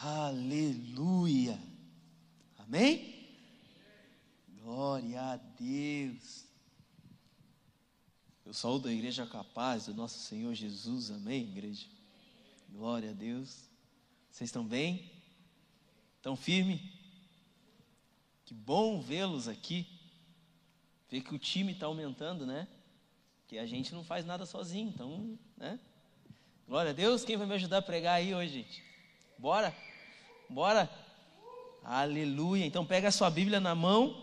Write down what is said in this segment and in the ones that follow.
Aleluia. Amém? Glória a Deus. Eu sou da Igreja Capaz do nosso Senhor Jesus. Amém, igreja? Glória a Deus. Vocês estão bem? Estão firme? Que bom vê-los aqui. Ver que o time está aumentando, né? Que a gente não faz nada sozinho, então, né? Glória a Deus. Quem vai me ajudar a pregar aí hoje, gente? Bora? Bora? Aleluia. Então pega a sua Bíblia na mão,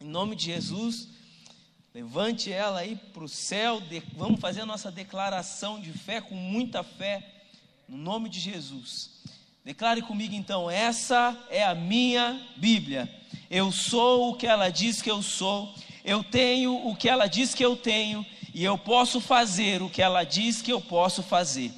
em nome de Jesus. Levante ela aí para o céu. De, vamos fazer a nossa declaração de fé com muita fé, no nome de Jesus. Declare comigo então: essa é a minha Bíblia. Eu sou o que ela diz que eu sou. Eu tenho o que ela diz que eu tenho. E eu posso fazer o que ela diz que eu posso fazer.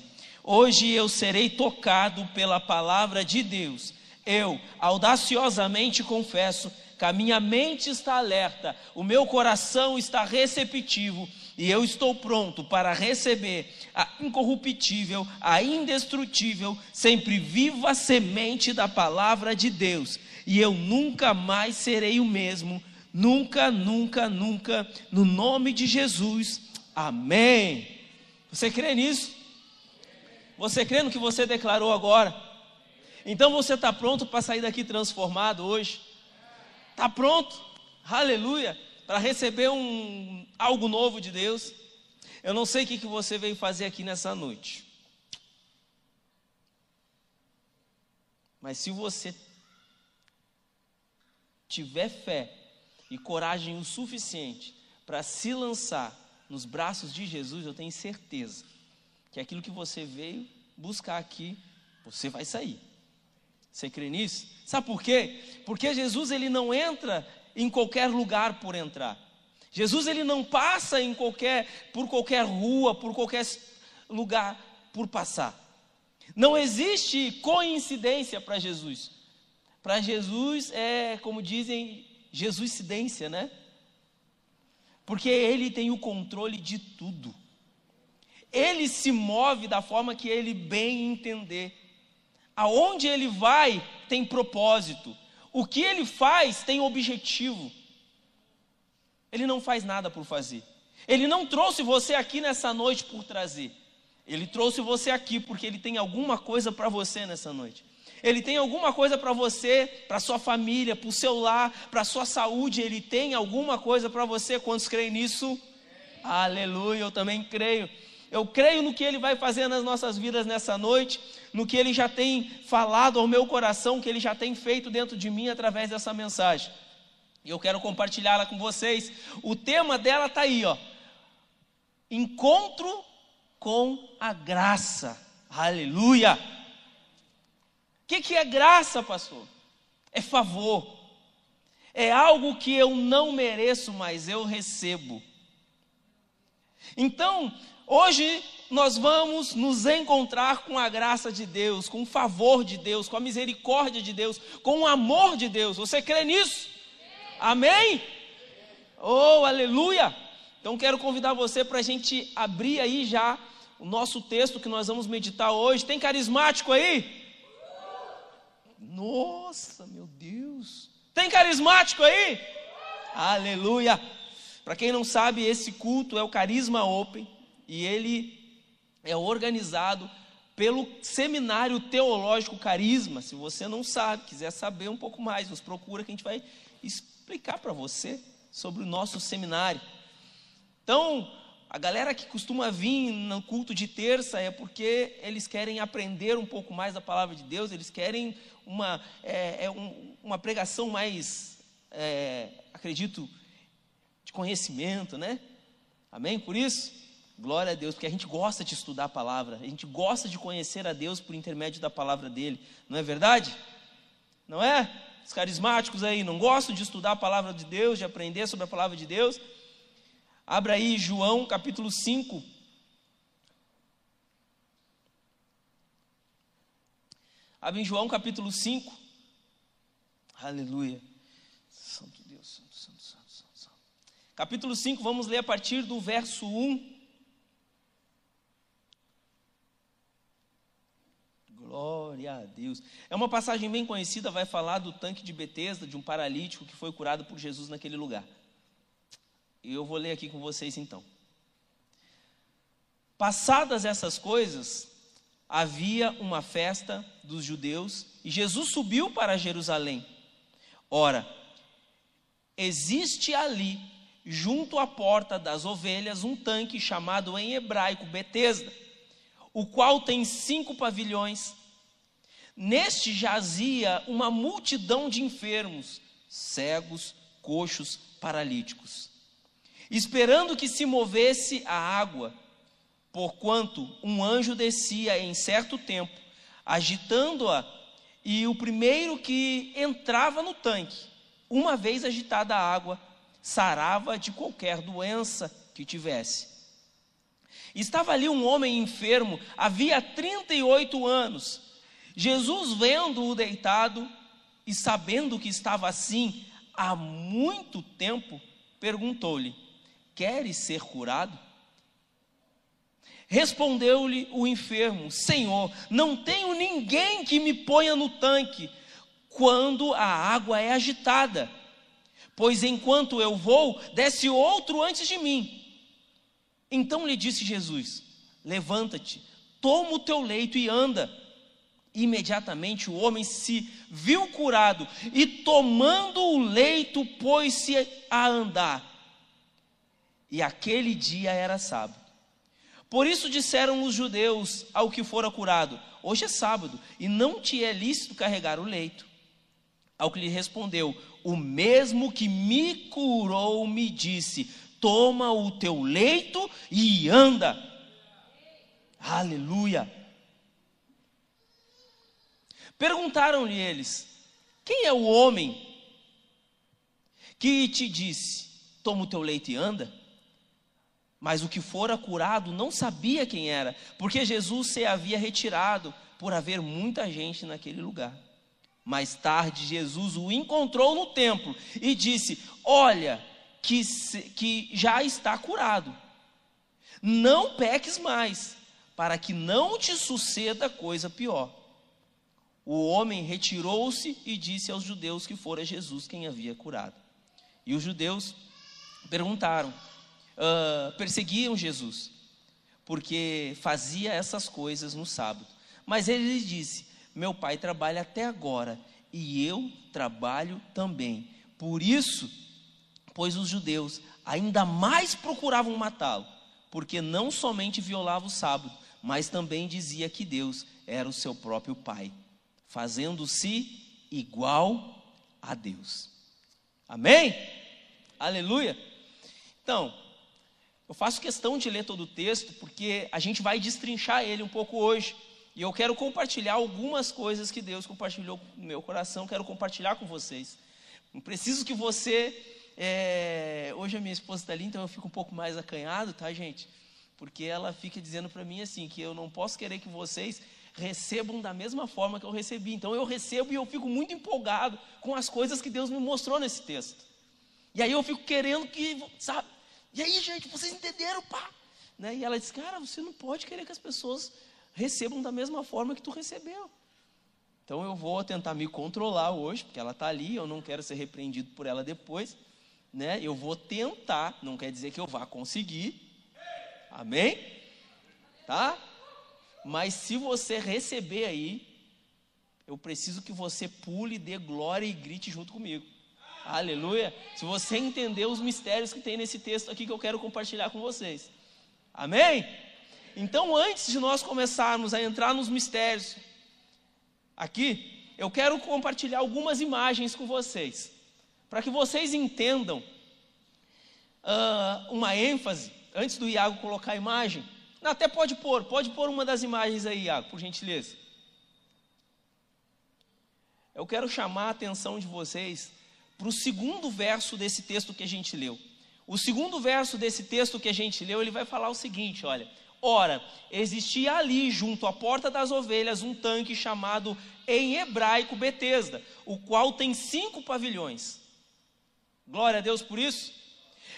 Hoje eu serei tocado pela palavra de Deus. Eu audaciosamente confesso que a minha mente está alerta, o meu coração está receptivo e eu estou pronto para receber a incorruptível, a indestrutível, sempre viva semente da palavra de Deus. E eu nunca mais serei o mesmo, nunca, nunca, nunca, no nome de Jesus. Amém. Você crê nisso? Você crê no que você declarou agora? Então você está pronto para sair daqui transformado hoje? Está pronto? Aleluia! Para receber um, algo novo de Deus? Eu não sei o que, que você veio fazer aqui nessa noite. Mas se você tiver fé e coragem o suficiente para se lançar nos braços de Jesus, eu tenho certeza que aquilo que você veio buscar aqui, você vai sair. Você crê nisso? Sabe por quê? Porque Jesus ele não entra em qualquer lugar por entrar. Jesus ele não passa em qualquer por qualquer rua, por qualquer lugar por passar. Não existe coincidência para Jesus. Para Jesus é, como dizem, Jesuscidência, né? Porque ele tem o controle de tudo. Ele se move da forma que ele bem entender. Aonde ele vai tem propósito. O que ele faz tem objetivo. Ele não faz nada por fazer. Ele não trouxe você aqui nessa noite por trazer. Ele trouxe você aqui porque ele tem alguma coisa para você nessa noite. Ele tem alguma coisa para você, para sua família, para o seu lar, para sua saúde. Ele tem alguma coisa para você. Quantos creem nisso? Aleluia, eu também creio. Eu creio no que Ele vai fazer nas nossas vidas nessa noite, no que Ele já tem falado ao meu coração, que Ele já tem feito dentro de mim através dessa mensagem. E eu quero compartilhá-la com vocês. O tema dela está aí, ó. Encontro com a graça. Aleluia! O que, que é graça, pastor? É favor. É algo que eu não mereço, mas eu recebo. Então, Hoje nós vamos nos encontrar com a graça de Deus, com o favor de Deus, com a misericórdia de Deus, com o amor de Deus. Você crê nisso? Amém? Oh, aleluia! Então quero convidar você para a gente abrir aí já o nosso texto que nós vamos meditar hoje. Tem carismático aí? Nossa, meu Deus! Tem carismático aí? Aleluia! Para quem não sabe, esse culto é o Carisma Open e ele é organizado pelo Seminário Teológico Carisma. Se você não sabe, quiser saber um pouco mais, nos procura que a gente vai explicar para você sobre o nosso seminário. Então, a galera que costuma vir no culto de terça é porque eles querem aprender um pouco mais da palavra de Deus, eles querem uma, é, é um, uma pregação mais, é, acredito, de conhecimento, né? Amém? Por isso, Glória a Deus, porque a gente gosta de estudar a palavra, a gente gosta de conhecer a Deus por intermédio da palavra dele, não é verdade? Não é? Os carismáticos aí não gostam de estudar a palavra de Deus, de aprender sobre a palavra de Deus. Abra aí João capítulo 5. Abre em João capítulo 5. Aleluia. Santo Deus, santo, santo, santo, santo. Capítulo 5, vamos ler a partir do verso 1. Glória a Deus. É uma passagem bem conhecida, vai falar do tanque de Betesda, de um paralítico que foi curado por Jesus naquele lugar. E eu vou ler aqui com vocês então. Passadas essas coisas, havia uma festa dos judeus e Jesus subiu para Jerusalém. Ora, existe ali, junto à porta das ovelhas, um tanque chamado em hebraico Betesda, o qual tem cinco pavilhões. Neste jazia uma multidão de enfermos, cegos, coxos, paralíticos, esperando que se movesse a água, porquanto um anjo descia em certo tempo, agitando-a, e o primeiro que entrava no tanque, uma vez agitada a água, sarava de qualquer doença que tivesse. Estava ali um homem enfermo, havia 38 anos. Jesus, vendo-o deitado e sabendo que estava assim há muito tempo, perguntou-lhe: Queres ser curado? Respondeu-lhe o enfermo: Senhor, não tenho ninguém que me ponha no tanque quando a água é agitada, pois enquanto eu vou, desce outro antes de mim. Então lhe disse Jesus: Levanta-te, toma o teu leito e anda. Imediatamente o homem se viu curado e, tomando o leito, pôs-se a andar. E aquele dia era sábado. Por isso disseram os judeus ao que fora curado: Hoje é sábado e não te é lícito carregar o leito. Ao que lhe respondeu: O mesmo que me curou me disse: Toma o teu leito e anda. Aleluia. Perguntaram-lhe eles: Quem é o homem que te disse: Toma o teu leito e anda? Mas o que fora curado não sabia quem era, porque Jesus se havia retirado por haver muita gente naquele lugar. Mais tarde, Jesus o encontrou no templo e disse: Olha, que, que já está curado. Não peques mais, para que não te suceda coisa pior. O homem retirou-se e disse aos judeus que fora Jesus quem havia curado. E os judeus perguntaram: uh, perseguiam Jesus, porque fazia essas coisas no sábado. Mas ele lhes disse: Meu pai trabalha até agora e eu trabalho também. Por isso, pois os judeus ainda mais procuravam matá-lo, porque não somente violava o sábado, mas também dizia que Deus era o seu próprio pai, fazendo-se igual a Deus. Amém? Aleluia. Então, eu faço questão de ler todo o texto porque a gente vai destrinchar ele um pouco hoje. E eu quero compartilhar algumas coisas que Deus compartilhou no meu coração, quero compartilhar com vocês. Não preciso que você. É... Hoje a minha esposa está ali, então eu fico um pouco mais acanhado, tá, gente? Porque ela fica dizendo para mim assim: que eu não posso querer que vocês recebam da mesma forma que eu recebi. Então eu recebo e eu fico muito empolgado com as coisas que Deus me mostrou nesse texto. E aí eu fico querendo que, sabe, e aí, gente, vocês entenderam, pá? Né? E ela disse, cara, você não pode querer que as pessoas recebam da mesma forma que tu recebeu. Então eu vou tentar me controlar hoje, porque ela está ali, eu não quero ser repreendido por ela depois. Né? Eu vou tentar, não quer dizer que eu vá conseguir. Amém? Tá? Mas se você receber aí, eu preciso que você pule, dê glória e grite junto comigo. Aleluia. Se você entender os mistérios que tem nesse texto aqui que eu quero compartilhar com vocês. Amém? Então, antes de nós começarmos a entrar nos mistérios, aqui, eu quero compartilhar algumas imagens com vocês, para que vocês entendam uh, uma ênfase, antes do Iago colocar a imagem. Até pode pôr, pode pôr uma das imagens aí, Iago, por gentileza. Eu quero chamar a atenção de vocês para o segundo verso desse texto que a gente leu. O segundo verso desse texto que a gente leu, ele vai falar o seguinte: olha. Ora, existia ali, junto à porta das ovelhas, um tanque chamado em hebraico Betesda, o qual tem cinco pavilhões. Glória a Deus por isso.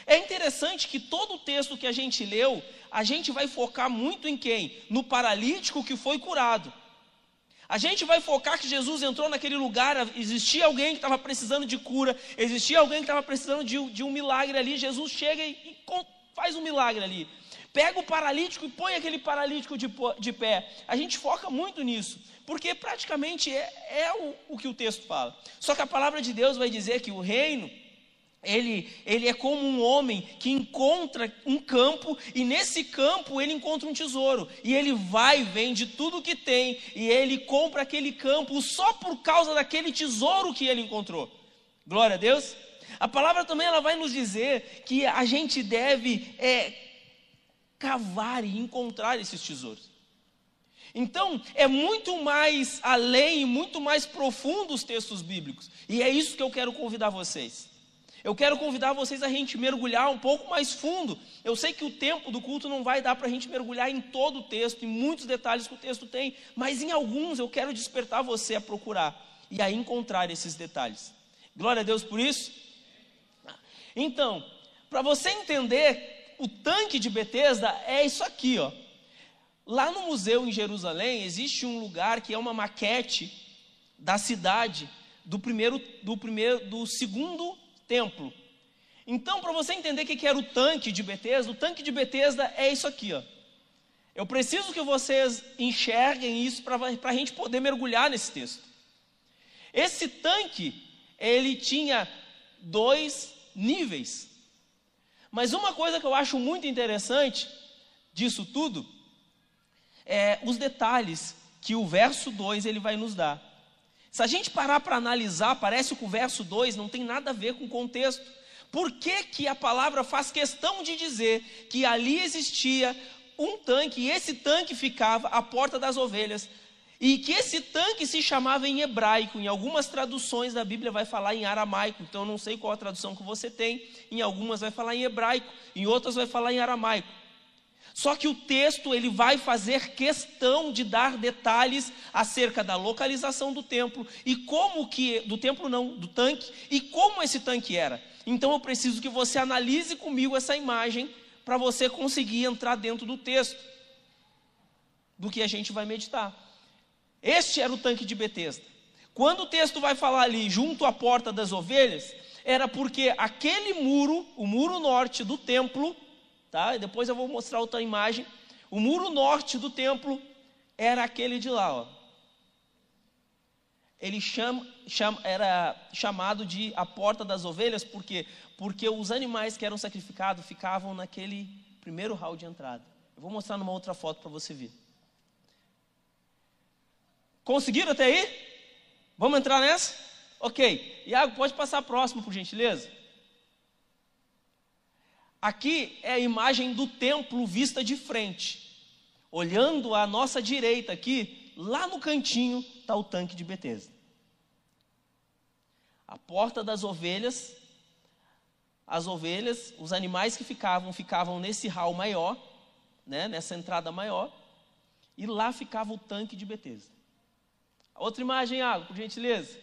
É interessante que todo o texto que a gente leu, a gente vai focar muito em quem? No paralítico que foi curado. A gente vai focar que Jesus entrou naquele lugar, existia alguém que estava precisando de cura, existia alguém que estava precisando de, de, um milagre ali. Jesus chega e, e faz um milagre ali. Pega o paralítico e põe aquele paralítico de, de pé. A gente foca muito nisso, porque praticamente é, é o, o que o texto fala. Só que a palavra de Deus vai dizer que o reino ele, ele é como um homem que encontra um campo e nesse campo ele encontra um tesouro. E ele vai, vende tudo que tem e ele compra aquele campo só por causa daquele tesouro que ele encontrou. Glória a Deus. A palavra também ela vai nos dizer que a gente deve é, cavar e encontrar esses tesouros. Então, é muito mais além, muito mais profundo os textos bíblicos. E é isso que eu quero convidar vocês. Eu quero convidar vocês a gente mergulhar um pouco mais fundo. Eu sei que o tempo do culto não vai dar para a gente mergulhar em todo o texto, em muitos detalhes que o texto tem, mas em alguns eu quero despertar você a procurar e a encontrar esses detalhes. Glória a Deus por isso. Então, para você entender, o tanque de Betesda é isso aqui, ó. Lá no museu em Jerusalém existe um lugar que é uma maquete da cidade do primeiro, do primeiro, do segundo templo. Então, para você entender o que era o tanque de Betesda, o tanque de Betesda é isso aqui, ó. Eu preciso que vocês enxerguem isso para a gente poder mergulhar nesse texto. Esse tanque, ele tinha dois níveis. Mas uma coisa que eu acho muito interessante disso tudo é os detalhes que o verso 2 ele vai nos dar. Se a gente parar para analisar, parece que o verso 2 não tem nada a ver com o contexto. Por que, que a palavra faz questão de dizer que ali existia um tanque e esse tanque ficava à porta das ovelhas? E que esse tanque se chamava em hebraico, em algumas traduções da Bíblia vai falar em aramaico, então eu não sei qual a tradução que você tem, em algumas vai falar em hebraico, em outras vai falar em aramaico. Só que o texto ele vai fazer questão de dar detalhes acerca da localização do templo e como que do templo não, do tanque e como esse tanque era. Então eu preciso que você analise comigo essa imagem para você conseguir entrar dentro do texto do que a gente vai meditar. Este era o tanque de Betesda. Quando o texto vai falar ali junto à porta das ovelhas, era porque aquele muro, o muro norte do templo, tá? E depois eu vou mostrar outra imagem. O muro norte do templo era aquele de lá, ó. Ele chama, chama, era chamado de a porta das ovelhas, porque porque os animais que eram sacrificados ficavam naquele primeiro hall de entrada. Eu vou mostrar numa outra foto para você ver. Conseguiram até aí? Vamos entrar nessa? Ok. Iago, pode passar próximo, por gentileza? Aqui é a imagem do templo vista de frente. Olhando à nossa direita aqui, lá no cantinho está o tanque de Betesda. A porta das ovelhas, as ovelhas, os animais que ficavam, ficavam nesse hall maior, né, nessa entrada maior, e lá ficava o tanque de Betesda. Outra imagem, Água, por gentileza.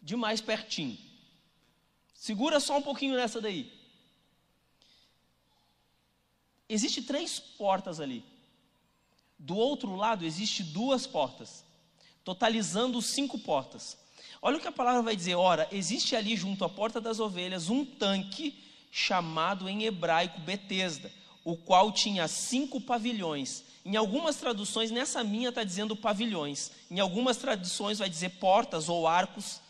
De mais pertinho. Segura só um pouquinho nessa daí. Existe três portas ali. Do outro lado existe duas portas, totalizando cinco portas. Olha o que a palavra vai dizer. Ora, existe ali junto à porta das ovelhas um tanque chamado em hebraico Betesda, o qual tinha cinco pavilhões. Em algumas traduções, nessa minha está dizendo pavilhões. Em algumas traduções vai dizer portas ou arcos,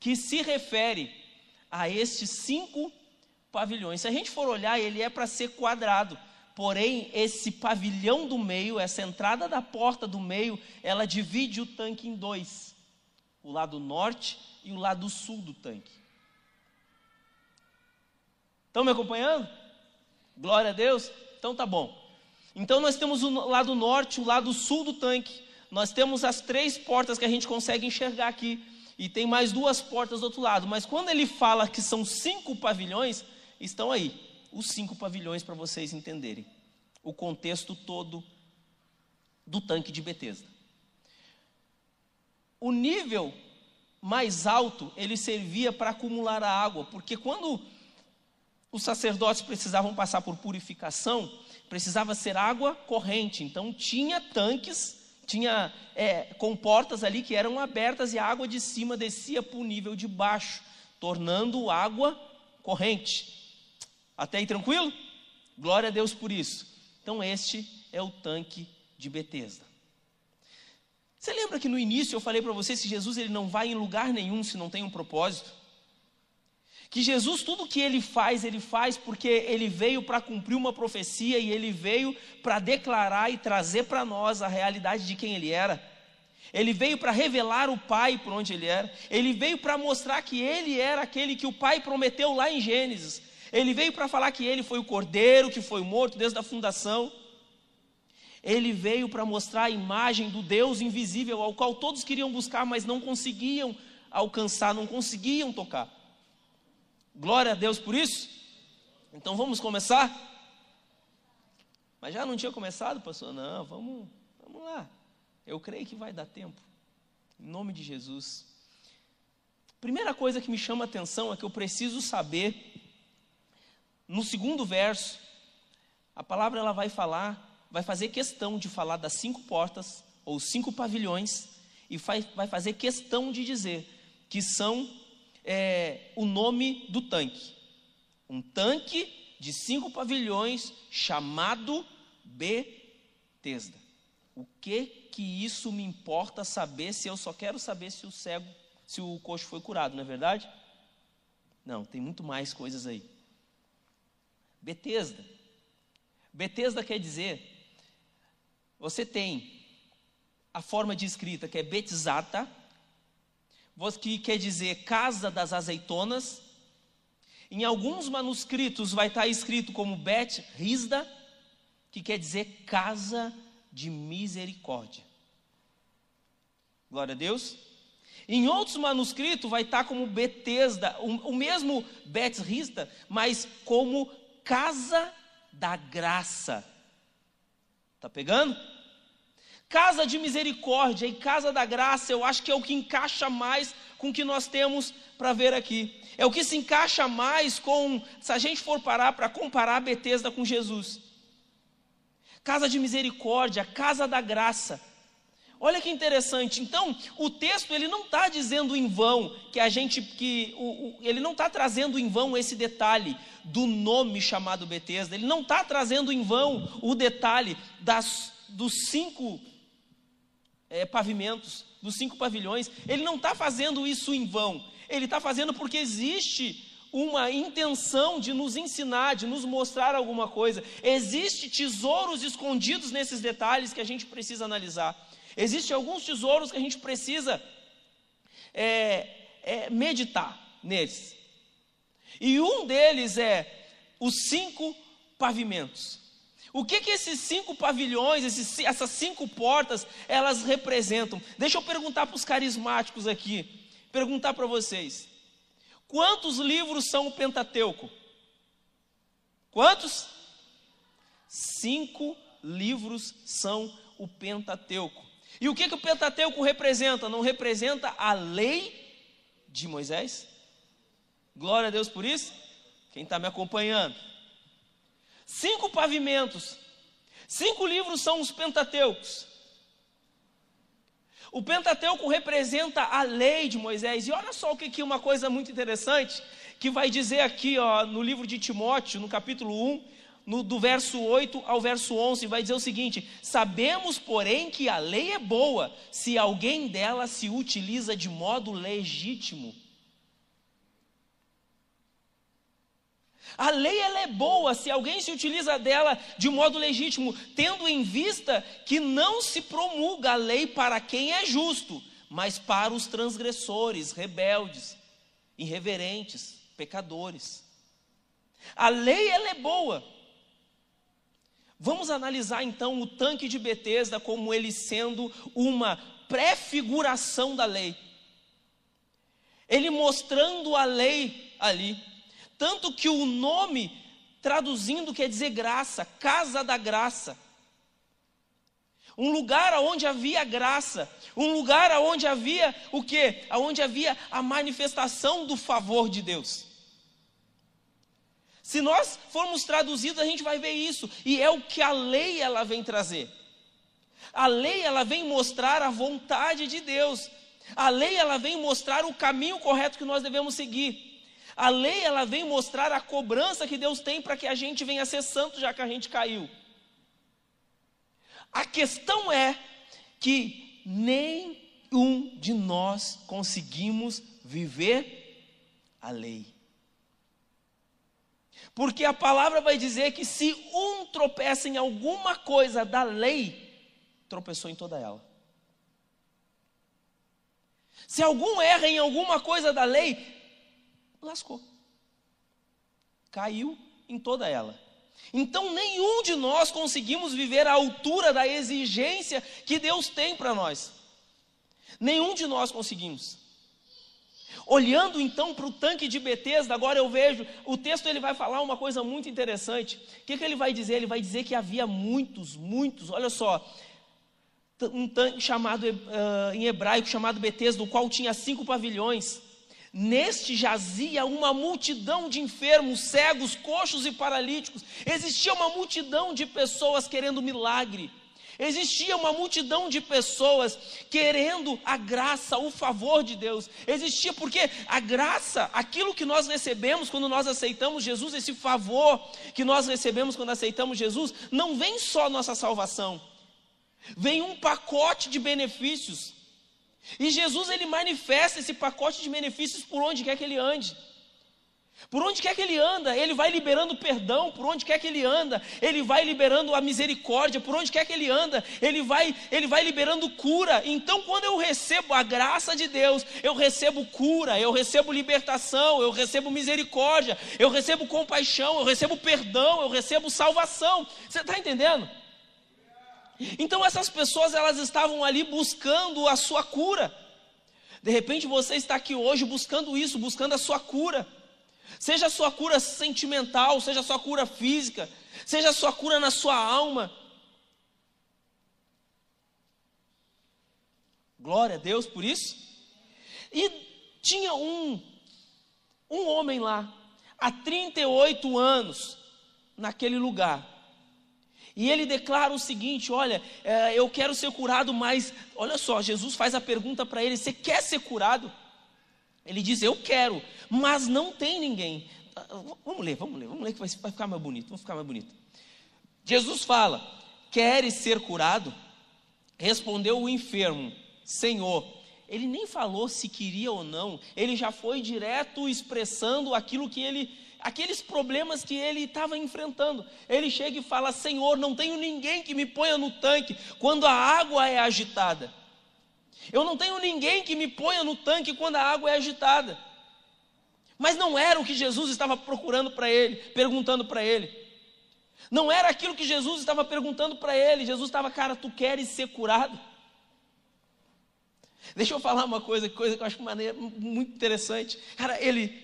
que se refere a estes cinco pavilhões. Se a gente for olhar, ele é para ser quadrado. Porém, esse pavilhão do meio, essa entrada da porta do meio, ela divide o tanque em dois: o lado norte e o lado sul do tanque. Estão me acompanhando? Glória a Deus? Então tá bom. Então nós temos o lado norte, o lado sul do tanque. Nós temos as três portas que a gente consegue enxergar aqui e tem mais duas portas do outro lado. Mas quando ele fala que são cinco pavilhões, estão aí os cinco pavilhões para vocês entenderem o contexto todo do tanque de Betesda. O nível mais alto ele servia para acumular a água, porque quando os sacerdotes precisavam passar por purificação, precisava ser água corrente. Então tinha tanques tinha é, comportas ali que eram abertas e a água de cima descia para o nível de baixo, tornando água corrente. Até aí tranquilo? Glória a Deus por isso. Então este é o tanque de Betesda. Você lembra que no início eu falei para você que Jesus ele não vai em lugar nenhum se não tem um propósito? Que Jesus, tudo que ele faz, ele faz porque ele veio para cumprir uma profecia e ele veio para declarar e trazer para nós a realidade de quem ele era. Ele veio para revelar o Pai por onde ele era. Ele veio para mostrar que ele era aquele que o Pai prometeu lá em Gênesis. Ele veio para falar que ele foi o cordeiro que foi morto desde a fundação. Ele veio para mostrar a imagem do Deus invisível ao qual todos queriam buscar, mas não conseguiam alcançar, não conseguiam tocar. Glória a Deus por isso. Então vamos começar? Mas já não tinha começado, pastor? Não, vamos, vamos lá. Eu creio que vai dar tempo. Em nome de Jesus. Primeira coisa que me chama a atenção é que eu preciso saber, no segundo verso, a palavra ela vai falar, vai fazer questão de falar das cinco portas, ou cinco pavilhões, e vai, vai fazer questão de dizer que são é, o nome do tanque. Um tanque de cinco pavilhões chamado Betesda. O que que isso me importa saber se eu só quero saber se o cego, se o coxo foi curado, não é verdade? Não, tem muito mais coisas aí. Betesda. Betesda quer dizer, você tem a forma de escrita que é Betzata, que quer dizer casa das azeitonas. Em alguns manuscritos vai estar escrito como Bet Risda, que quer dizer casa de misericórdia. Glória a Deus. Em outros manuscritos vai estar como Betesda, o, o mesmo Bet Risda, mas como casa da graça. Tá pegando? Casa de misericórdia e casa da graça, eu acho que é o que encaixa mais com o que nós temos para ver aqui. É o que se encaixa mais com, se a gente for parar para comparar Betesda com Jesus. Casa de misericórdia, casa da graça. Olha que interessante. Então, o texto ele não está dizendo em vão que a gente que o, o, ele não está trazendo em vão esse detalhe do nome chamado Betesda. Ele não está trazendo em vão o detalhe das, dos cinco é, pavimentos, dos cinco pavilhões. Ele não está fazendo isso em vão. Ele está fazendo porque existe uma intenção de nos ensinar, de nos mostrar alguma coisa. Existem tesouros escondidos nesses detalhes que a gente precisa analisar. Existem alguns tesouros que a gente precisa é, é, meditar neles. E um deles é os cinco pavimentos. O que que esses cinco pavilhões, esses, essas cinco portas, elas representam? Deixa eu perguntar para os carismáticos aqui, perguntar para vocês. Quantos livros são o Pentateuco? Quantos? Cinco livros são o Pentateuco. E o que, que o Pentateuco representa? Não representa a lei de Moisés? Glória a Deus por isso? Quem está me acompanhando? Cinco pavimentos. Cinco livros são os Pentateucos. O Pentateuco representa a lei de Moisés. E olha só o que, uma coisa muito interessante que vai dizer aqui ó, no livro de Timóteo, no capítulo 1, no, do verso 8 ao verso 11, vai dizer o seguinte: Sabemos, porém, que a lei é boa se alguém dela se utiliza de modo legítimo. A lei ela é boa se alguém se utiliza dela de modo legítimo, tendo em vista que não se promulga a lei para quem é justo, mas para os transgressores, rebeldes, irreverentes, pecadores. A lei ela é boa. Vamos analisar então o tanque de Betesda como ele sendo uma prefiguração da lei. Ele mostrando a lei ali. Tanto que o nome, traduzindo, quer dizer graça, casa da graça. Um lugar onde havia graça, um lugar onde havia o que? Onde havia a manifestação do favor de Deus. Se nós formos traduzidos, a gente vai ver isso, e é o que a lei ela vem trazer. A lei ela vem mostrar a vontade de Deus. A lei ela vem mostrar o caminho correto que nós devemos seguir. A lei ela vem mostrar a cobrança que Deus tem para que a gente venha ser santo já que a gente caiu. A questão é que nenhum de nós conseguimos viver a lei. Porque a palavra vai dizer que se um tropeça em alguma coisa da lei, tropeçou em toda ela. Se algum erra em alguma coisa da lei, lascou. Caiu em toda ela. Então, nenhum de nós conseguimos viver à altura da exigência que Deus tem para nós. Nenhum de nós conseguimos. Olhando então para o tanque de Betesda, agora eu vejo, o texto ele vai falar uma coisa muito interessante. O que, que ele vai dizer? Ele vai dizer que havia muitos, muitos, olha só, um tanque chamado uh, em hebraico chamado Betesda, do qual tinha cinco pavilhões. Neste jazia uma multidão de enfermos, cegos, coxos e paralíticos. Existia uma multidão de pessoas querendo milagre. Existia uma multidão de pessoas querendo a graça, o favor de Deus. Existia porque a graça, aquilo que nós recebemos quando nós aceitamos Jesus, esse favor que nós recebemos quando aceitamos Jesus, não vem só nossa salvação. Vem um pacote de benefícios. E Jesus ele manifesta esse pacote de benefícios por onde quer que ele ande. Por onde quer que ele anda, ele vai liberando perdão, por onde quer que ele anda, ele vai liberando a misericórdia, por onde quer que ele anda, ele vai, ele vai liberando cura. Então, quando eu recebo a graça de Deus, eu recebo cura, eu recebo libertação, eu recebo misericórdia, eu recebo compaixão, eu recebo perdão, eu recebo salvação. Você está entendendo? Então essas pessoas elas estavam ali buscando a sua cura. De repente você está aqui hoje buscando isso, buscando a sua cura. Seja a sua cura sentimental, seja a sua cura física, seja a sua cura na sua alma. Glória a Deus por isso. E tinha um um homem lá, há 38 anos, naquele lugar. E ele declara o seguinte: Olha, é, eu quero ser curado, mas olha só, Jesus faz a pergunta para ele: Você quer ser curado? Ele diz: Eu quero, mas não tem ninguém. Ah, vamos ler, vamos ler, vamos ler que vai, vai ficar mais bonito, vai ficar mais bonito. Jesus fala: Queres ser curado? Respondeu o enfermo: Senhor, ele nem falou se queria ou não, ele já foi direto expressando aquilo que ele aqueles problemas que ele estava enfrentando. Ele chega e fala: Senhor, não tenho ninguém que me ponha no tanque quando a água é agitada. Eu não tenho ninguém que me ponha no tanque quando a água é agitada. Mas não era o que Jesus estava procurando para ele, perguntando para ele. Não era aquilo que Jesus estava perguntando para ele. Jesus estava, cara, tu queres ser curado? Deixa eu falar uma coisa, coisa que eu acho maneira, muito interessante. Cara, ele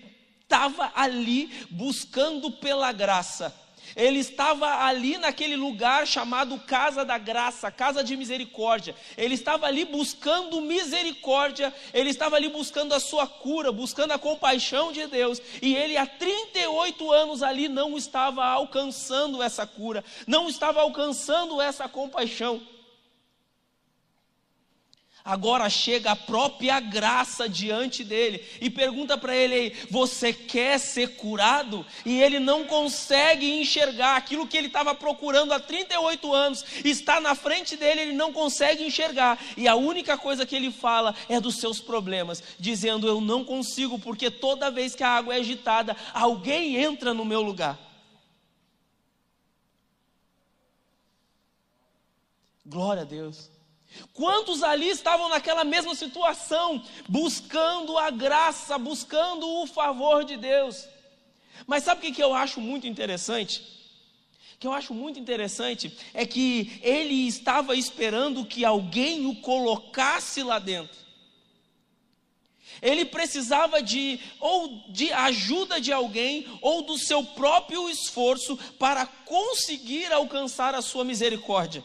estava ali buscando pela graça. Ele estava ali naquele lugar chamado Casa da Graça, Casa de Misericórdia. Ele estava ali buscando misericórdia, ele estava ali buscando a sua cura, buscando a compaixão de Deus. E ele, há 38 anos ali, não estava alcançando essa cura, não estava alcançando essa compaixão. Agora chega a própria graça diante dele e pergunta para ele: Você quer ser curado? E ele não consegue enxergar aquilo que ele estava procurando há 38 anos, está na frente dele, ele não consegue enxergar. E a única coisa que ele fala é dos seus problemas, dizendo: Eu não consigo, porque toda vez que a água é agitada, alguém entra no meu lugar. Glória a Deus. Quantos ali estavam naquela mesma situação, buscando a graça, buscando o favor de Deus? Mas sabe o que eu acho muito interessante? O que eu acho muito interessante é que ele estava esperando que alguém o colocasse lá dentro. Ele precisava de ou de ajuda de alguém ou do seu próprio esforço para conseguir alcançar a sua misericórdia.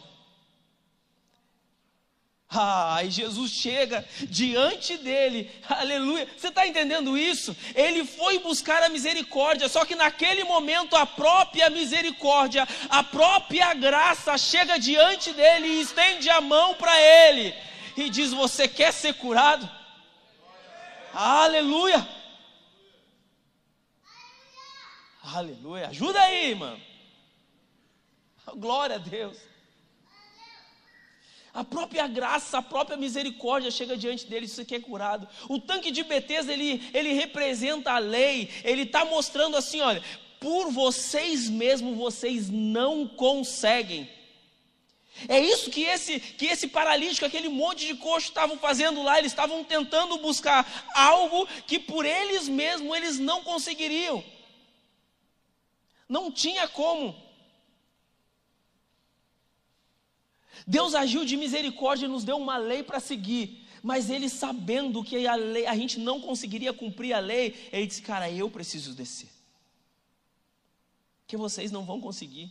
Ah, e Jesus chega diante dele, aleluia. Você está entendendo isso? Ele foi buscar a misericórdia, só que naquele momento a própria misericórdia, a própria graça chega diante dele e estende a mão para ele e diz: Você quer ser curado? Aleluia! Aleluia! Ajuda aí, mano. Glória a Deus. A própria graça, a própria misericórdia chega diante dele, isso aqui é curado. O tanque de Betesda, ele, ele representa a lei, ele está mostrando assim, olha, por vocês mesmos vocês não conseguem. É isso que esse, que esse paralítico, aquele monte de coxo estavam fazendo lá, eles estavam tentando buscar algo que por eles mesmos eles não conseguiriam. Não tinha como. Deus agiu de misericórdia e nos deu uma lei para seguir. Mas ele sabendo que a, lei, a gente não conseguiria cumprir a lei, ele disse: Cara, eu preciso descer. Que vocês não vão conseguir.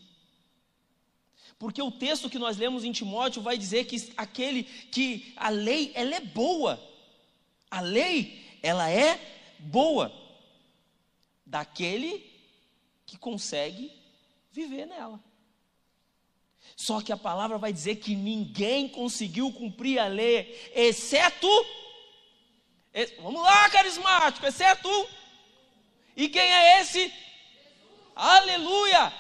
Porque o texto que nós lemos em Timóteo vai dizer que aquele que a lei ela é boa. A lei ela é boa daquele que consegue viver nela. Só que a palavra vai dizer que ninguém conseguiu cumprir a lei, exceto. Vamos lá, carismático, exceto. E quem é esse? Aleluia!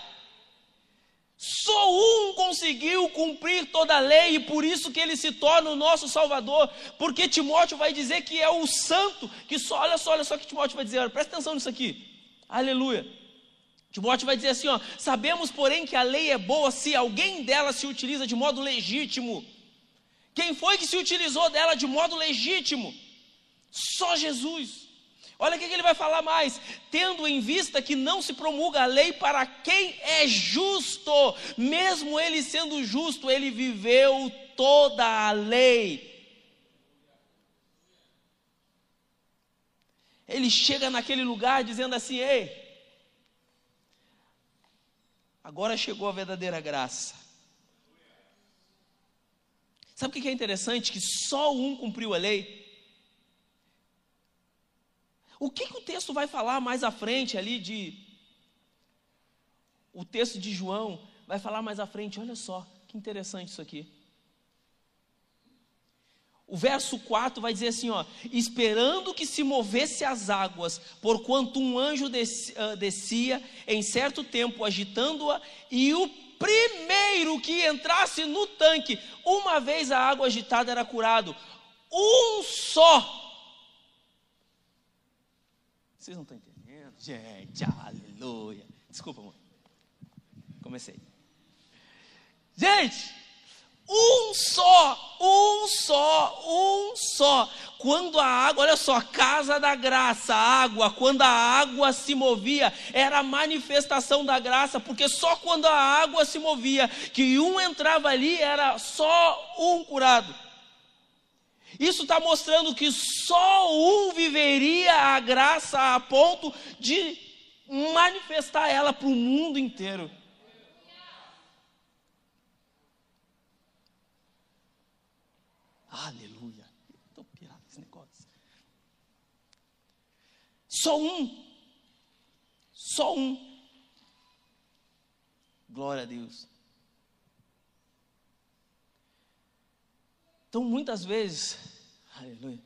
Só um conseguiu cumprir toda a lei e por isso que ele se torna o nosso Salvador, porque Timóteo vai dizer que é o santo, que só, olha só, olha só que Timóteo vai dizer, olha, presta atenção nisso aqui, aleluia. Timóteo vai dizer assim: ó, sabemos, porém, que a lei é boa se alguém dela se utiliza de modo legítimo. Quem foi que se utilizou dela de modo legítimo? Só Jesus. Olha o que ele vai falar mais: tendo em vista que não se promulga a lei para quem é justo, mesmo ele sendo justo, ele viveu toda a lei. Ele chega naquele lugar dizendo assim: ei, Agora chegou a verdadeira graça. Sabe o que é interessante? Que só um cumpriu a lei. O que, que o texto vai falar mais à frente ali de. O texto de João vai falar mais à frente, olha só, que interessante isso aqui. O verso 4 vai dizer assim: ó, esperando que se movesse as águas, porquanto um anjo ah, descia em certo tempo agitando-a, e o primeiro que entrasse no tanque, uma vez a água agitada era curado. Um só. Vocês não estão entendendo? Gente, aleluia. Desculpa, amor. Comecei. Gente, um só, um só, um só. Quando a água, olha só, casa da graça, água, quando a água se movia, era a manifestação da graça, porque só quando a água se movia, que um entrava ali, era só um curado. Isso está mostrando que só um viveria a graça a ponto de manifestar ela para o mundo inteiro. Aleluia. Estou pirado esse negócio. Só um. Só um. Glória a Deus. Então, muitas vezes, aleluia,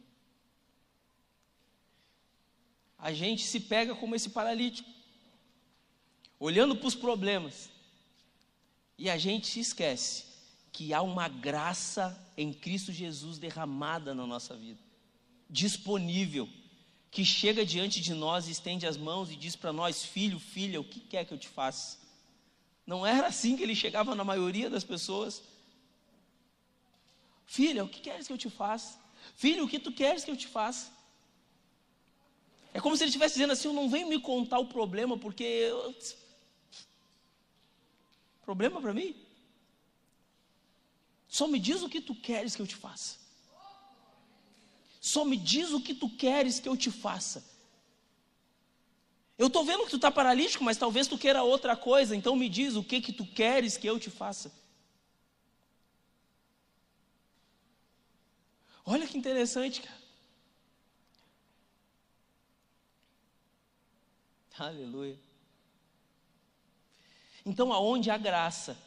a gente se pega como esse paralítico, olhando para os problemas, e a gente se esquece que há uma graça em Cristo Jesus derramada na nossa vida, disponível, que chega diante de nós, estende as mãos e diz para nós: Filho, filha, o que quer que eu te faça? Não era assim que ele chegava na maioria das pessoas. Filha, o que queres que eu te faça? Filho, o que tu queres que eu te faça? É como se ele estivesse dizendo assim: Eu não venho me contar o problema, porque. Eu... Problema para mim? Só me diz o que tu queres que eu te faça. Só me diz o que tu queres que eu te faça. Eu estou vendo que tu está paralítico, mas talvez tu queira outra coisa, então me diz o que que tu queres que eu te faça. Olha que interessante, cara. Aleluia. Então, aonde há graça,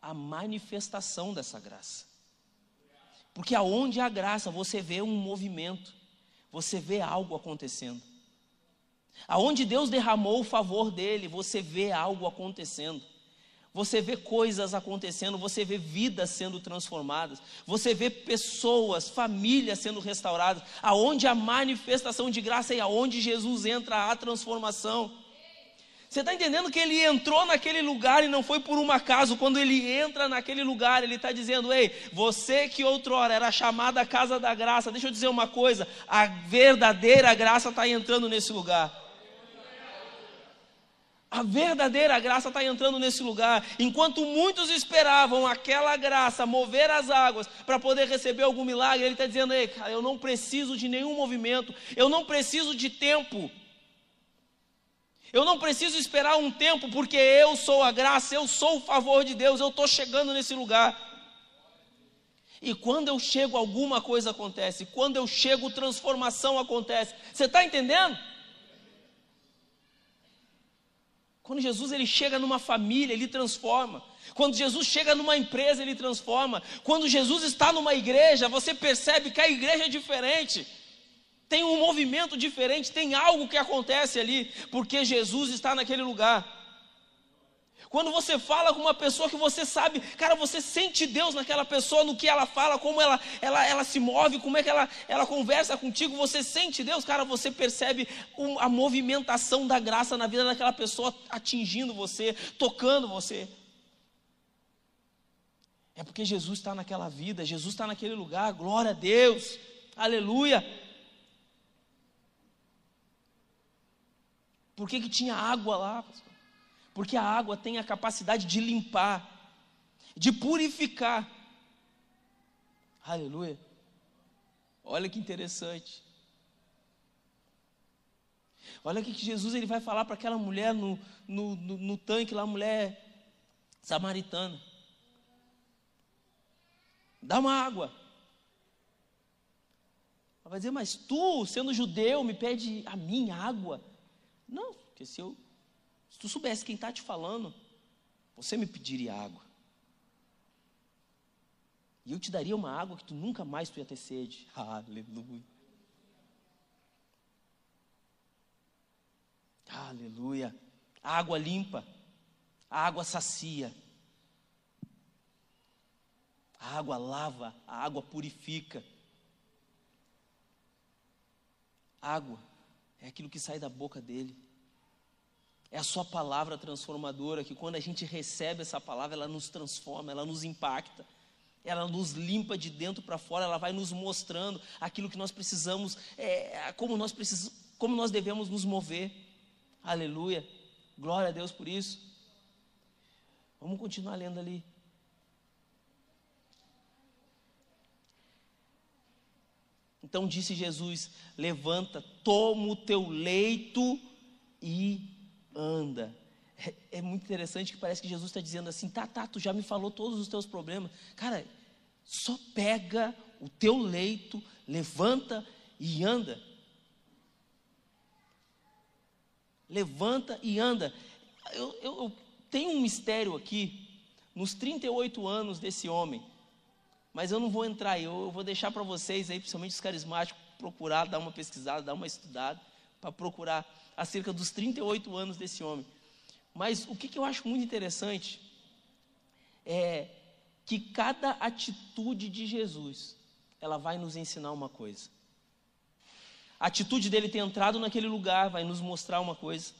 a manifestação dessa graça. Porque aonde há graça, você vê um movimento, você vê algo acontecendo. Aonde Deus derramou o favor dele, você vê algo acontecendo. Você vê coisas acontecendo, você vê vidas sendo transformadas, você vê pessoas, famílias sendo restauradas. Aonde a manifestação de graça e aonde Jesus entra a transformação. Você está entendendo que ele entrou naquele lugar e não foi por um acaso. Quando ele entra naquele lugar, ele está dizendo: Ei, você que outrora era chamada casa da graça, deixa eu dizer uma coisa: a verdadeira graça está entrando nesse lugar. A verdadeira graça está entrando nesse lugar. Enquanto muitos esperavam aquela graça mover as águas para poder receber algum milagre, ele está dizendo: Ei, cara, eu não preciso de nenhum movimento, eu não preciso de tempo. Eu não preciso esperar um tempo, porque eu sou a graça, eu sou o favor de Deus, eu estou chegando nesse lugar. E quando eu chego, alguma coisa acontece. Quando eu chego, transformação acontece. Você está entendendo? Quando Jesus ele chega numa família, ele transforma. Quando Jesus chega numa empresa, ele transforma. Quando Jesus está numa igreja, você percebe que a igreja é diferente tem um movimento diferente, tem algo que acontece ali, porque Jesus está naquele lugar. Quando você fala com uma pessoa que você sabe, cara, você sente Deus naquela pessoa, no que ela fala, como ela, ela, ela se move, como é que ela, ela conversa contigo, você sente Deus, cara, você percebe a movimentação da graça na vida daquela pessoa atingindo você, tocando você. É porque Jesus está naquela vida, Jesus está naquele lugar, glória a Deus, aleluia. Por que, que tinha água lá? Porque a água tem a capacidade de limpar, de purificar. Aleluia. Olha que interessante. Olha o que Jesus ele vai falar para aquela mulher no, no, no, no tanque, lá, mulher samaritana. Dá uma água. Ela vai dizer, mas tu, sendo judeu, me pede a mim água. Não, porque se eu. Se tu soubesse quem está te falando, você me pediria água. E eu te daria uma água que tu nunca mais tu ia ter sede. Aleluia. Aleluia. A água limpa. A água sacia. A água lava, a água purifica. Água é aquilo que sai da boca dele. É a sua palavra transformadora, que quando a gente recebe essa palavra, ela nos transforma, ela nos impacta, ela nos limpa de dentro para fora, ela vai nos mostrando aquilo que nós precisamos, é, como, nós precisamos como nós devemos nos mover. Aleluia. Glória a Deus por isso. Vamos continuar lendo ali. Então disse Jesus: Levanta, toma o teu leito e anda. É, é, muito interessante que parece que Jesus está dizendo assim: tá, tá, tu já me falou todos os teus problemas. Cara, só pega o teu leito, levanta e anda. Levanta e anda. Eu, eu, eu tenho um mistério aqui, nos 38 anos desse homem. Mas eu não vou entrar aí, eu vou deixar para vocês aí, principalmente os carismáticos, procurar, dar uma pesquisada, dar uma estudada, para procurar acerca dos 38 anos desse homem. Mas o que, que eu acho muito interessante é que cada atitude de Jesus, ela vai nos ensinar uma coisa. A atitude dele ter entrado naquele lugar vai nos mostrar uma coisa.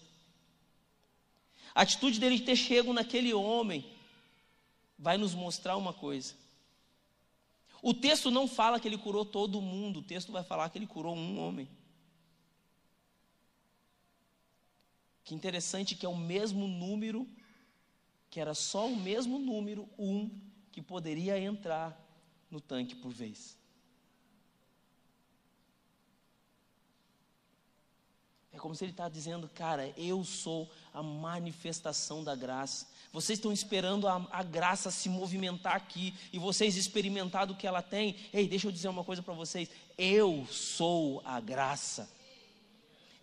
A atitude dele ter chego naquele homem vai nos mostrar uma coisa. O texto não fala que ele curou todo mundo, o texto vai falar que ele curou um homem. Que interessante que é o mesmo número, que era só o mesmo número, um, que poderia entrar no tanque por vez. Como se ele está dizendo, cara, eu sou a manifestação da graça. Vocês estão esperando a, a, graça se movimentar aqui e vocês experimentar do que ela tem. Ei, deixa eu dizer uma coisa para vocês. Eu sou a graça.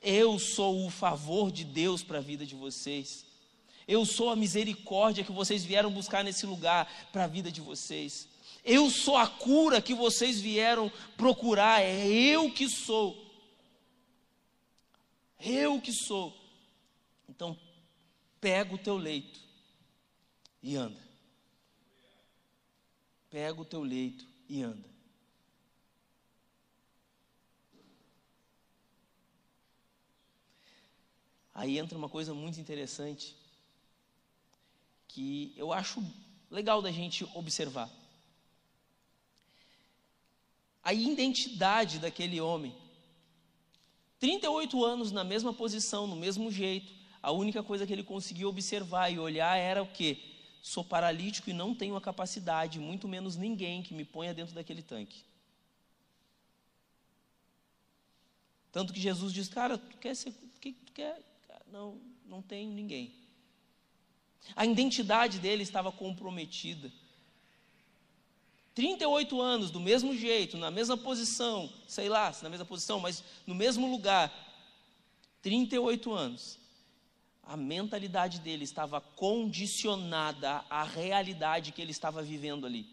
Eu sou o favor de Deus para a vida de vocês. Eu sou a misericórdia que vocês vieram buscar nesse lugar para a vida de vocês. Eu sou a cura que vocês vieram procurar. É eu que sou. Eu que sou. Então, pega o teu leito e anda. Pega o teu leito e anda. Aí entra uma coisa muito interessante que eu acho legal da gente observar. A identidade daquele homem. 38 anos na mesma posição, no mesmo jeito. A única coisa que ele conseguiu observar e olhar era o quê? Sou paralítico e não tenho a capacidade, muito menos ninguém que me ponha dentro daquele tanque. Tanto que Jesus diz, cara, tu quer ser, que tu quer? Não, não tenho ninguém. A identidade dele estava comprometida. 38 anos, do mesmo jeito, na mesma posição, sei lá, se na mesma posição, mas no mesmo lugar. 38 anos. A mentalidade dele estava condicionada à realidade que ele estava vivendo ali.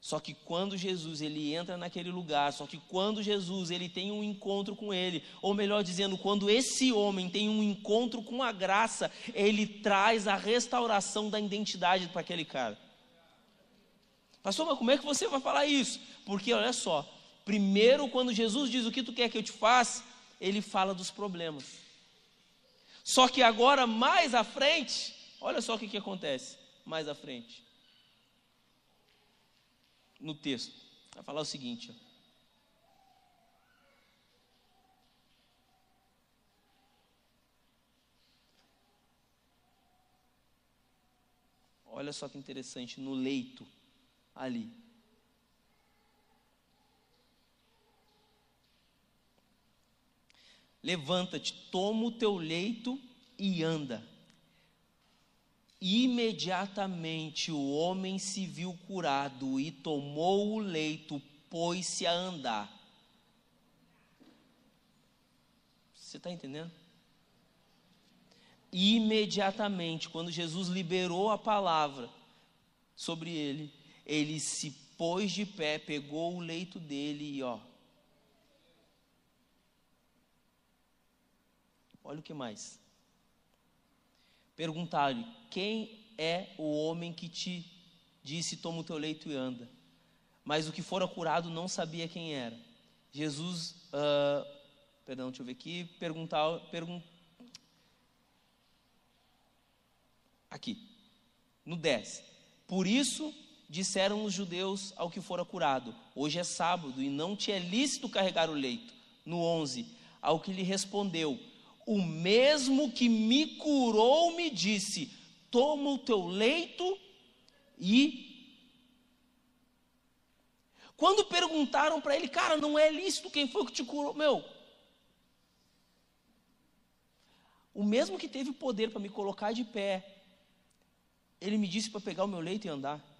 Só que quando Jesus ele entra naquele lugar, só que quando Jesus ele tem um encontro com ele, ou melhor dizendo, quando esse homem tem um encontro com a graça, ele traz a restauração da identidade para aquele cara. Pastor, mas como é que você vai falar isso? Porque olha só, primeiro quando Jesus diz o que tu quer que eu te faça, ele fala dos problemas. Só que agora mais à frente, olha só o que, que acontece mais à frente no texto. Vai falar o seguinte: ó. Olha só que interessante, no leito ali. Levanta-te, toma o teu leito e anda. Imediatamente o homem se viu curado e tomou o leito, pôs-se a andar. Você está entendendo? Imediatamente, quando Jesus liberou a palavra sobre ele, ele se pôs de pé, pegou o leito dele e ó. Olha o que mais. Perguntaram-lhe: Quem é o homem que te disse: Toma o teu leito e anda? Mas o que fora curado não sabia quem era. Jesus, uh, perdão, deixa eu ver aqui, perguntar, pergun aqui, no 10. Por isso disseram os judeus ao que fora curado: Hoje é sábado e não te é lícito carregar o leito. No 11, ao que lhe respondeu: o mesmo que me curou me disse: toma o teu leito e. Quando perguntaram para ele, cara, não é lícito quem foi que te curou? Meu, o mesmo que teve poder para me colocar de pé, ele me disse para pegar o meu leito e andar.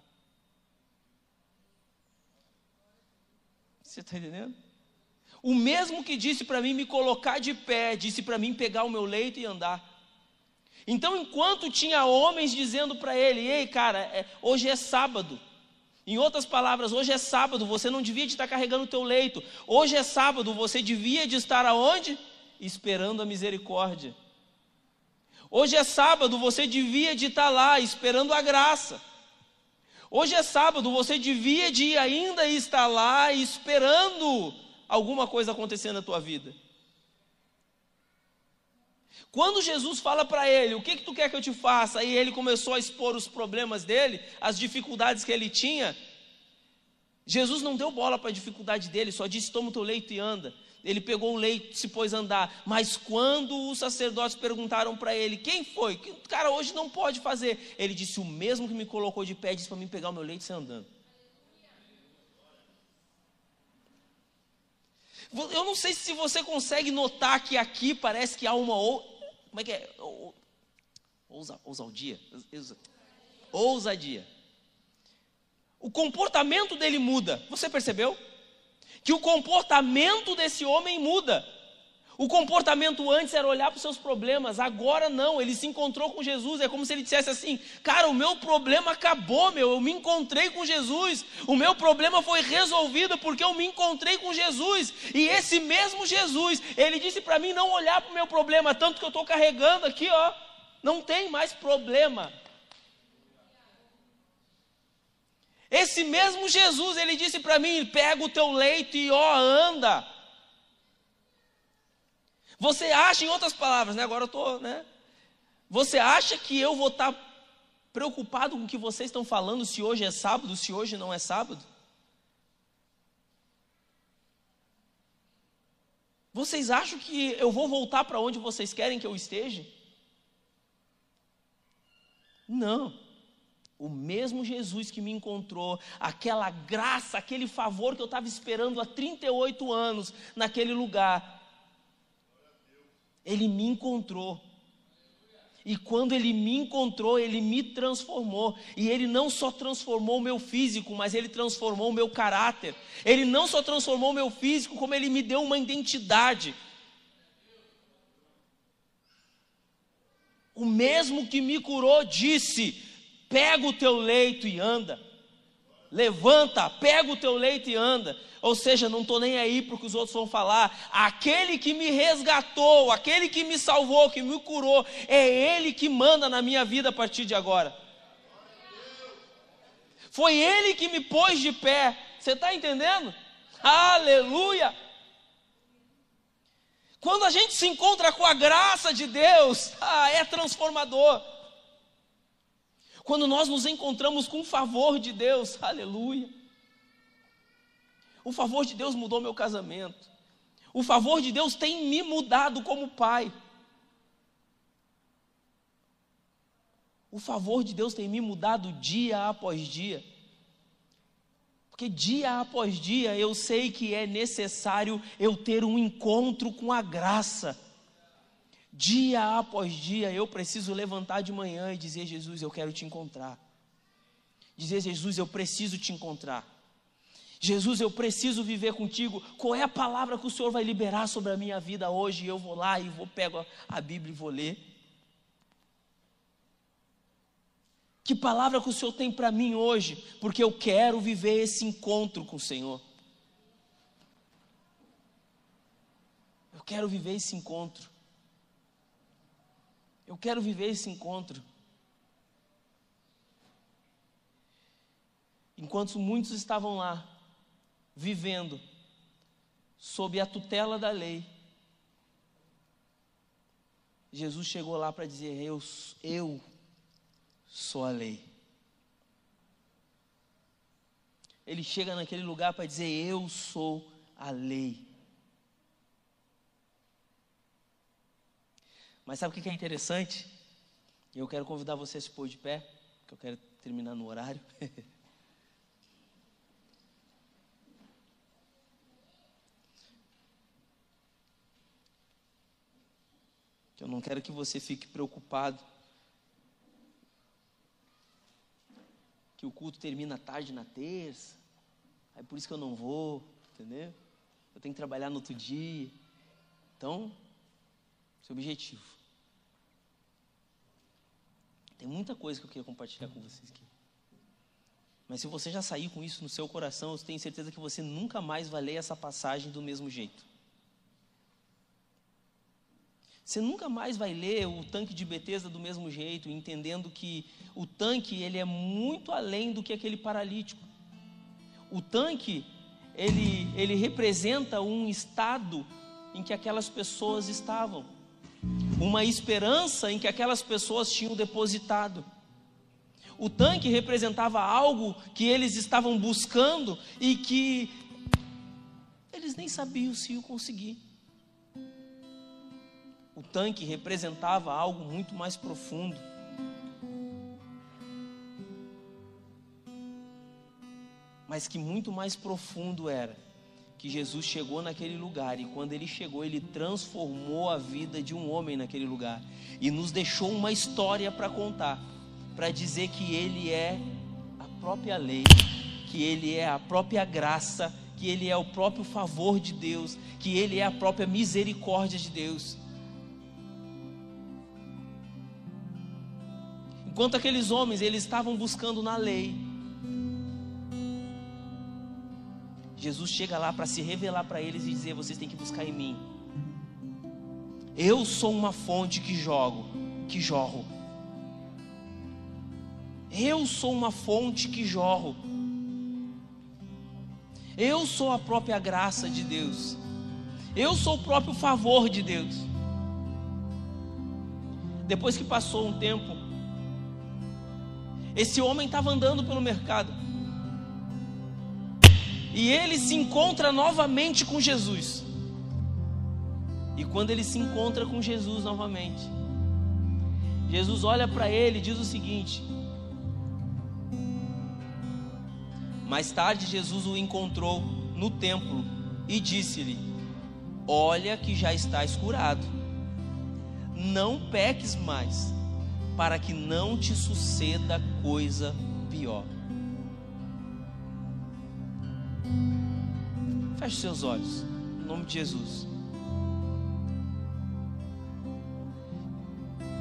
Você está entendendo? O mesmo que disse para mim me colocar de pé, disse para mim pegar o meu leito e andar. Então, enquanto tinha homens dizendo para ele: Ei, cara, é, hoje é sábado. Em outras palavras, hoje é sábado, você não devia de estar carregando o teu leito. Hoje é sábado, você devia de estar aonde? Esperando a misericórdia. Hoje é sábado, você devia de estar lá esperando a graça. Hoje é sábado, você devia de ainda estar lá esperando alguma coisa acontecendo na tua vida. Quando Jesus fala para ele, o que, que tu quer que eu te faça? E ele começou a expor os problemas dele, as dificuldades que ele tinha. Jesus não deu bola para a dificuldade dele, só disse: toma o teu leito e anda. Ele pegou o leito, se pôs a andar. Mas quando os sacerdotes perguntaram para ele: quem foi? Cara, hoje não pode fazer. Ele disse: o mesmo que me colocou de pé, disse para mim pegar o meu leito e sair andando. Eu não sei se você consegue notar que aqui parece que há uma. Como é que é? Ousa, ousadia? Ousadia. O comportamento dele muda. Você percebeu? Que o comportamento desse homem muda. O comportamento antes era olhar para os seus problemas, agora não, ele se encontrou com Jesus. É como se ele dissesse assim: Cara, o meu problema acabou, meu, eu me encontrei com Jesus. O meu problema foi resolvido porque eu me encontrei com Jesus. E esse mesmo Jesus, ele disse para mim não olhar para o meu problema, tanto que eu estou carregando aqui, ó, não tem mais problema. Esse mesmo Jesus, ele disse para mim: Pega o teu leito e ó, anda. Você acha, em outras palavras, né? Agora eu estou, né? Você acha que eu vou estar tá preocupado com o que vocês estão falando se hoje é sábado, se hoje não é sábado? Vocês acham que eu vou voltar para onde vocês querem que eu esteja? Não. O mesmo Jesus que me encontrou, aquela graça, aquele favor que eu estava esperando há 38 anos naquele lugar, ele me encontrou. E quando ele me encontrou, ele me transformou. E ele não só transformou o meu físico, mas ele transformou o meu caráter. Ele não só transformou o meu físico, como ele me deu uma identidade. O mesmo que me curou disse: pega o teu leito e anda. Levanta, pega o teu leito e anda. Ou seja, não estou nem aí para o que os outros vão falar. Aquele que me resgatou, aquele que me salvou, que me curou, é Ele que manda na minha vida a partir de agora. Foi Ele que me pôs de pé. Você está entendendo? Aleluia! Quando a gente se encontra com a graça de Deus, ah, é transformador. Quando nós nos encontramos com o favor de Deus, aleluia. O favor de Deus mudou meu casamento. O favor de Deus tem me mudado como pai. O favor de Deus tem me mudado dia após dia. Porque dia após dia eu sei que é necessário eu ter um encontro com a graça. Dia após dia eu preciso levantar de manhã e dizer: Jesus, eu quero te encontrar. Dizer: Jesus, eu preciso te encontrar. Jesus, eu preciso viver contigo. Qual é a palavra que o Senhor vai liberar sobre a minha vida hoje? Eu vou lá e vou pego a Bíblia e vou ler. Que palavra que o Senhor tem para mim hoje? Porque eu quero viver esse encontro com o Senhor. Eu quero viver esse encontro. Eu quero viver esse encontro. Enquanto muitos estavam lá, vivendo sob a tutela da lei, Jesus chegou lá para dizer: eu, eu sou a lei. Ele chega naquele lugar para dizer: Eu sou a lei. Mas sabe o que é interessante? Eu quero convidar você a se pôr de pé, que eu quero terminar no horário. Eu não quero que você fique preocupado. Que o culto termina tarde na terça. Aí por isso que eu não vou, entendeu? Eu tenho que trabalhar no outro dia. Então, seu objetivo. Tem muita coisa que eu queria compartilhar com vocês aqui. Mas se você já saiu com isso no seu coração, eu tenho certeza que você nunca mais vai ler essa passagem do mesmo jeito. Você nunca mais vai ler o tanque de Betesda do mesmo jeito, entendendo que o tanque ele é muito além do que aquele paralítico. O tanque ele, ele representa um estado em que aquelas pessoas estavam, uma esperança em que aquelas pessoas tinham depositado. O tanque representava algo que eles estavam buscando e que eles nem sabiam se iam conseguir. O tanque representava algo muito mais profundo. Mas que muito mais profundo era que Jesus chegou naquele lugar e quando ele chegou, ele transformou a vida de um homem naquele lugar e nos deixou uma história para contar, para dizer que ele é a própria lei, que ele é a própria graça, que ele é o próprio favor de Deus, que ele é a própria misericórdia de Deus. Enquanto aqueles homens eles estavam buscando na lei, Jesus chega lá para se revelar para eles e dizer: vocês têm que buscar em mim. Eu sou uma fonte que jogo, que jorro. Eu sou uma fonte que jorro. Eu sou a própria graça de Deus. Eu sou o próprio favor de Deus. Depois que passou um tempo, esse homem estava andando pelo mercado. E ele se encontra novamente com Jesus. E quando ele se encontra com Jesus novamente, Jesus olha para ele e diz o seguinte: Mais tarde, Jesus o encontrou no templo e disse-lhe: Olha que já estás curado, não peques mais para que não te suceda coisa pior. Feche seus olhos, em nome de Jesus.